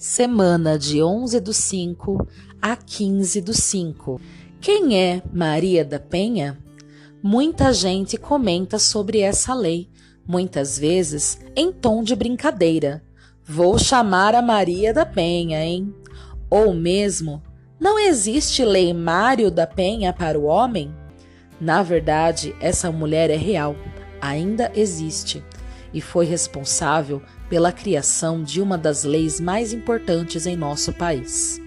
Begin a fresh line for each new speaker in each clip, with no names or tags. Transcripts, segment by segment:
semana de 11 do 5 a 15 do 5. Quem é Maria da Penha? Muita gente comenta sobre essa lei, muitas vezes em tom de brincadeira. Vou chamar a Maria da Penha, hein? Ou mesmo, não existe lei Mário da Penha para o homem? Na verdade, essa mulher é real, ainda existe, e foi responsável pela criação de uma das leis mais importantes em nosso país.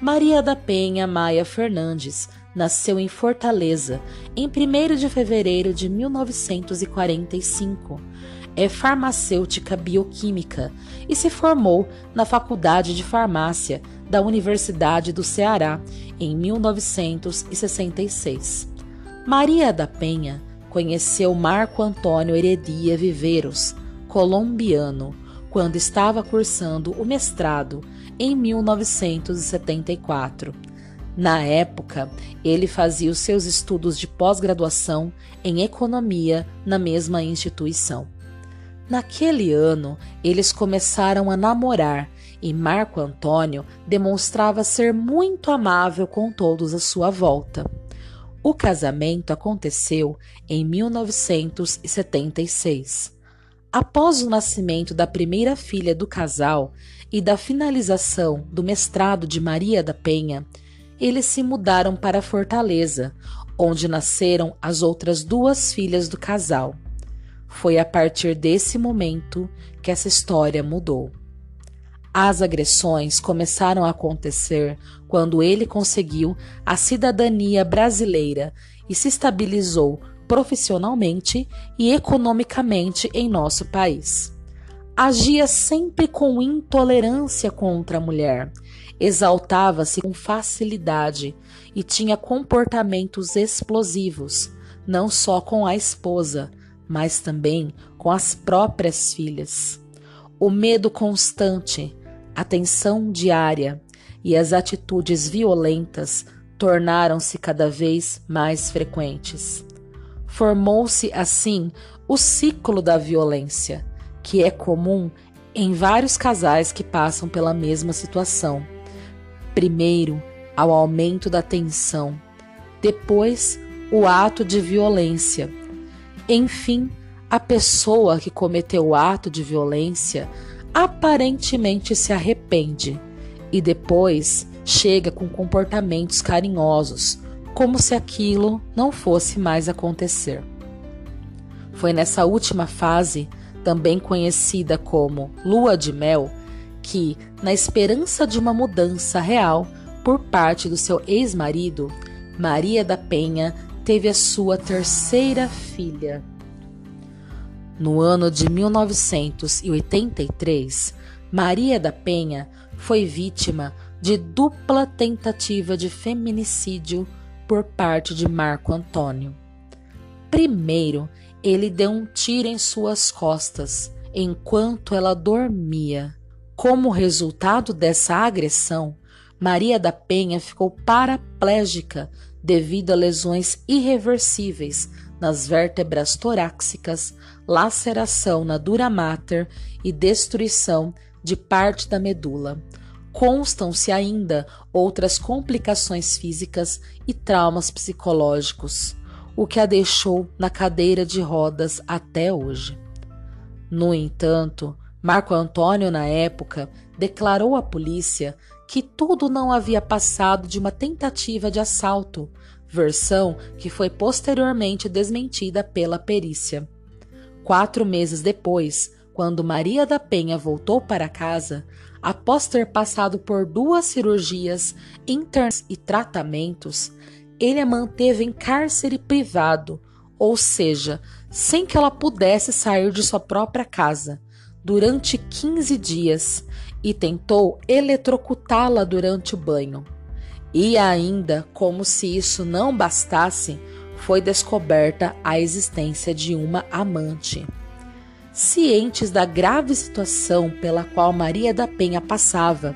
Maria da Penha Maia Fernandes nasceu em Fortaleza em 1 de fevereiro de 1945. É farmacêutica bioquímica e se formou na Faculdade de Farmácia da Universidade do Ceará em 1966. Maria da Penha conheceu Marco Antônio Heredia Viveiros, colombiano quando estava cursando o mestrado em 1974. Na época, ele fazia os seus estudos de pós-graduação em economia na mesma instituição. Naquele ano, eles começaram a namorar e Marco Antônio demonstrava ser muito amável com todos à sua volta. O casamento aconteceu em 1976. Após o nascimento da primeira filha do casal e da finalização do mestrado de Maria da Penha, eles se mudaram para Fortaleza, onde nasceram as outras duas filhas do casal. Foi a partir desse momento que essa história mudou. As agressões começaram a acontecer quando ele conseguiu a cidadania brasileira e se estabilizou profissionalmente e economicamente em nosso país. Agia sempre com intolerância contra a mulher, exaltava-se com facilidade e tinha comportamentos explosivos, não só com a esposa, mas também com as próprias filhas. O medo constante, a tensão diária e as atitudes violentas tornaram-se cada vez mais frequentes. Formou-se assim o ciclo da violência, que é comum em vários casais que passam pela mesma situação. Primeiro, ao aumento da tensão, depois, o ato de violência. Enfim, a pessoa que cometeu o ato de violência aparentemente se arrepende e depois chega com comportamentos carinhosos, como se aquilo não fosse mais acontecer. Foi nessa última fase, também conhecida como lua de mel, que, na esperança de uma mudança real por parte do seu ex-marido, Maria da Penha teve a sua terceira filha. No ano de 1983, Maria da Penha foi vítima de dupla tentativa de feminicídio por parte de Marco Antônio. Primeiro, ele deu um tiro em suas costas enquanto ela dormia. Como resultado dessa agressão, Maria da Penha ficou paraplégica devido a lesões irreversíveis nas vértebras torácicas, laceração na dura mater e destruição de parte da medula. Constam-se ainda outras complicações físicas e traumas psicológicos, o que a deixou na cadeira de rodas até hoje. No entanto, Marco Antônio, na época, declarou à polícia que tudo não havia passado de uma tentativa de assalto, versão que foi posteriormente desmentida pela perícia. Quatro meses depois, quando Maria da Penha voltou para casa, após ter passado por duas cirurgias internas e tratamentos, ele a manteve em cárcere privado, ou seja, sem que ela pudesse sair de sua própria casa, durante 15 dias e tentou eletrocutá-la durante o banho. E ainda, como se isso não bastasse, foi descoberta a existência de uma amante. Cientes da grave situação pela qual Maria da Penha passava,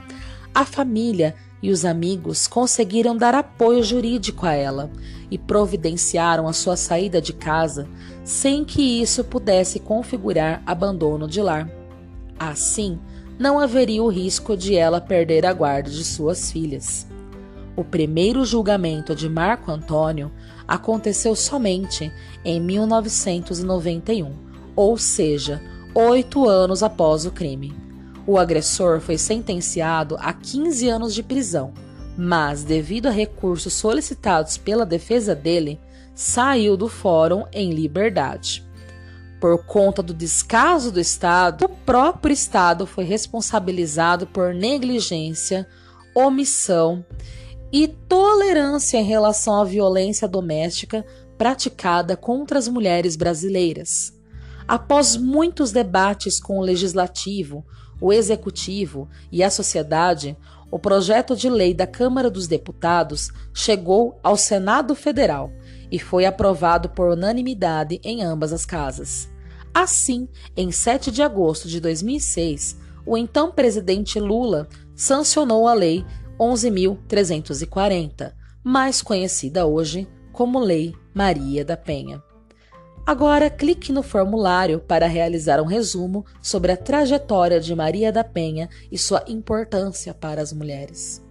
a família e os amigos conseguiram dar apoio jurídico a ela e providenciaram a sua saída de casa sem que isso pudesse configurar abandono de lar. Assim, não haveria o risco de ela perder a guarda de suas filhas. O primeiro julgamento de Marco Antônio aconteceu somente em 1991, ou seja, oito anos após o crime. O agressor foi sentenciado a 15 anos de prisão, mas, devido a recursos solicitados pela defesa dele, saiu do fórum em liberdade. Por conta do descaso do Estado, o próprio Estado foi responsabilizado por negligência, omissão e tolerância em relação à violência doméstica praticada contra as mulheres brasileiras. Após muitos debates com o legislativo, o executivo e a sociedade, o projeto de lei da Câmara dos Deputados chegou ao Senado Federal e foi aprovado por unanimidade em ambas as casas. Assim, em 7 de agosto de 2006, o então presidente Lula sancionou a Lei 11.340, mais conhecida hoje como Lei Maria da Penha. Agora clique no formulário para realizar um resumo sobre a trajetória de Maria da Penha e sua importância para as mulheres.